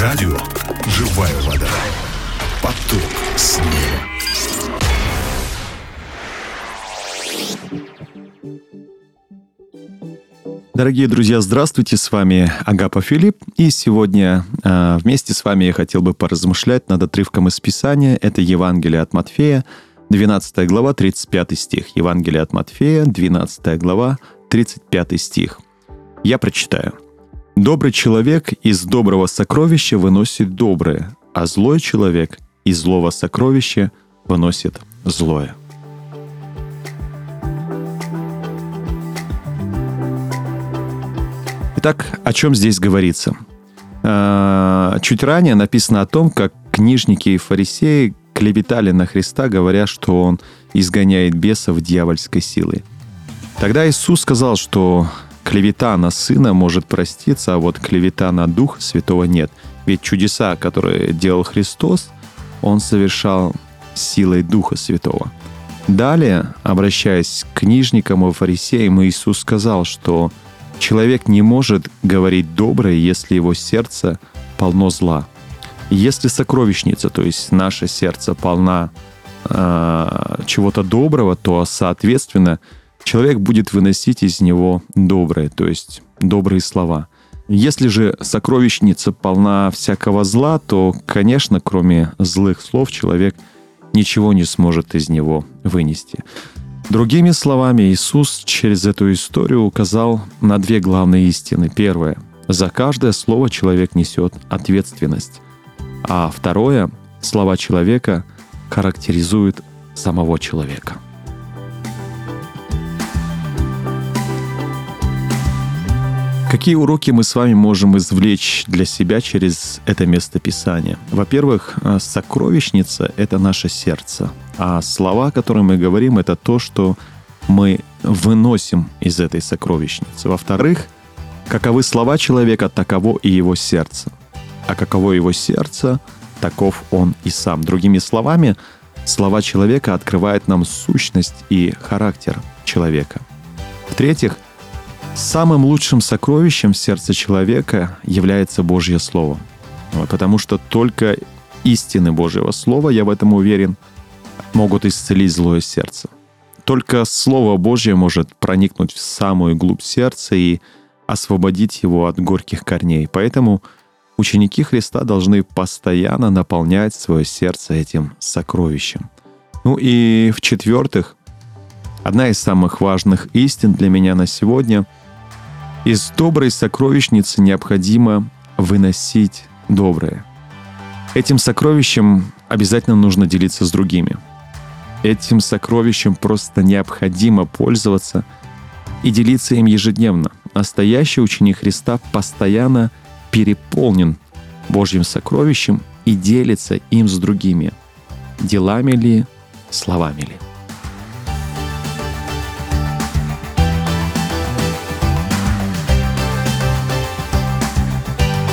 Радио «Живая вода». Поток снега. Дорогие друзья, здравствуйте, с вами Агапа Филипп, и сегодня э, вместе с вами я хотел бы поразмышлять над отрывком из Писания. Это Евангелие от Матфея, 12 глава, 35 стих. Евангелие от Матфея, 12 глава, 35 стих. Я прочитаю. «Добрый человек из доброго сокровища выносит доброе, а злой человек из злого сокровища выносит злое». Итак, о чем здесь говорится? А, чуть ранее написано о том, как книжники и фарисеи клеветали на Христа, говоря, что Он изгоняет бесов дьявольской силой. Тогда Иисус сказал, что клевета на Сына может проститься, а вот клевета на Духа Святого нет. Ведь чудеса, которые делал Христос, Он совершал силой Духа Святого. Далее, обращаясь к книжникам и фарисеям, Иисус сказал, что человек не может говорить доброе, если его сердце полно зла. Если сокровищница, то есть наше сердце полна э, чего-то доброго, то, соответственно, человек будет выносить из него доброе, то есть добрые слова. Если же сокровищница полна всякого зла, то, конечно, кроме злых слов, человек ничего не сможет из него вынести. Другими словами, Иисус через эту историю указал на две главные истины. Первое. За каждое слово человек несет ответственность. А второе, слова человека характеризуют самого человека. Какие уроки мы с вами можем извлечь для себя через это место Писания? Во-первых, э, сокровищница — это наше сердце, а слова, которые мы говорим, это то, что мы выносим из этой сокровищницы. Во-вторых, каковы слова человека, таково и его сердце а каково его сердце, таков он и сам. Другими словами, слова человека открывают нам сущность и характер человека. В-третьих, самым лучшим сокровищем в сердце человека является Божье Слово. Потому что только истины Божьего Слова, я в этом уверен, могут исцелить злое сердце. Только Слово Божье может проникнуть в самую глубь сердца и освободить его от горьких корней. Поэтому – Ученики Христа должны постоянно наполнять свое сердце этим сокровищем. Ну и в-четвертых, одна из самых важных истин для меня на сегодня — из доброй сокровищницы необходимо выносить доброе. Этим сокровищем обязательно нужно делиться с другими. Этим сокровищем просто необходимо пользоваться и делиться им ежедневно. Настоящий ученик Христа постоянно переполнен Божьим сокровищем и делится им с другими. Делами ли, словами ли.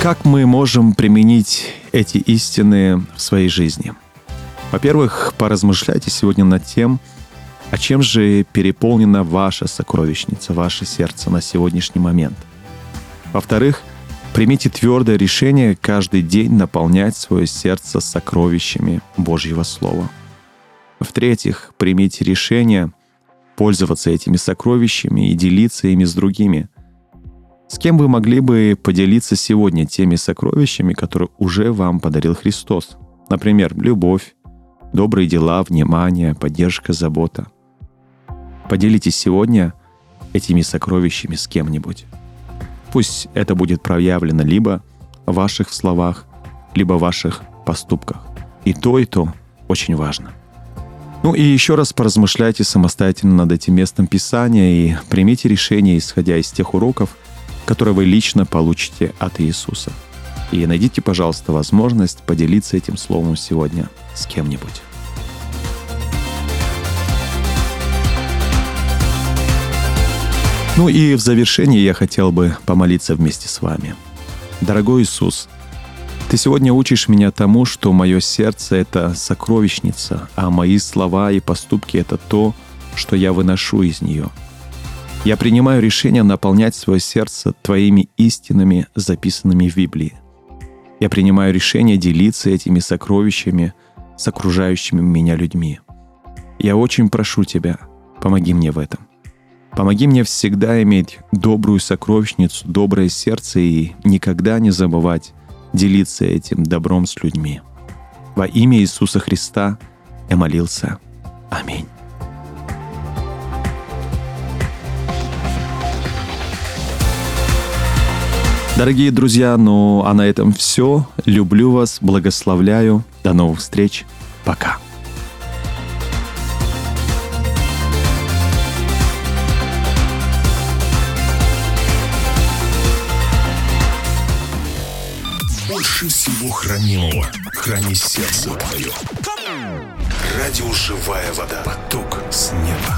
Как мы можем применить эти истины в своей жизни? Во-первых, поразмышляйте сегодня над тем, а чем же переполнена ваша сокровищница, ваше сердце на сегодняшний момент. Во-вторых, Примите твердое решение каждый день наполнять свое сердце сокровищами Божьего Слова. В-третьих, примите решение пользоваться этими сокровищами и делиться ими с другими. С кем вы могли бы поделиться сегодня теми сокровищами, которые уже вам подарил Христос? Например, любовь, добрые дела, внимание, поддержка, забота. Поделитесь сегодня этими сокровищами с кем-нибудь. Пусть это будет проявлено либо в ваших словах, либо в ваших поступках. И то, и то очень важно. Ну и еще раз поразмышляйте самостоятельно над этим местом Писания и примите решение, исходя из тех уроков, которые вы лично получите от Иисуса. И найдите, пожалуйста, возможность поделиться этим словом сегодня с кем-нибудь. Ну и в завершении я хотел бы помолиться вместе с вами. Дорогой Иисус, Ты сегодня учишь меня тому, что мое сердце — это сокровищница, а мои слова и поступки — это то, что я выношу из нее. Я принимаю решение наполнять свое сердце Твоими истинами, записанными в Библии. Я принимаю решение делиться этими сокровищами с окружающими меня людьми. Я очень прошу Тебя, помоги мне в этом. Помоги мне всегда иметь добрую сокровищницу, доброе сердце и никогда не забывать делиться этим добром с людьми. Во имя Иисуса Христа я молился. Аминь. Дорогие друзья, ну а на этом все. Люблю вас, благословляю. До новых встреч. Пока. Больше всего хранимого храни сердце твое. Радио «Живая вода». Поток с неба.